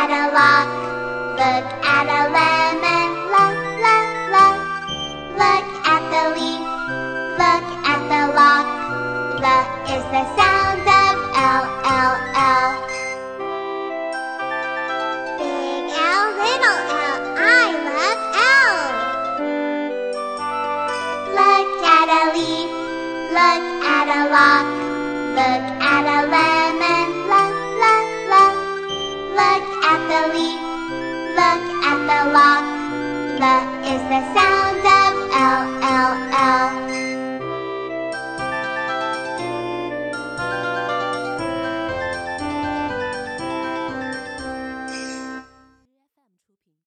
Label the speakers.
Speaker 1: at a lock, look at a lemon, look, look, look. Look at the leaf, look at the lock. The is the sound of L, L, L. Big L, little L, I love L. Look at a leaf, look at a lock, look at a lemon. the leaf, Look at the lock. The is the sound of L.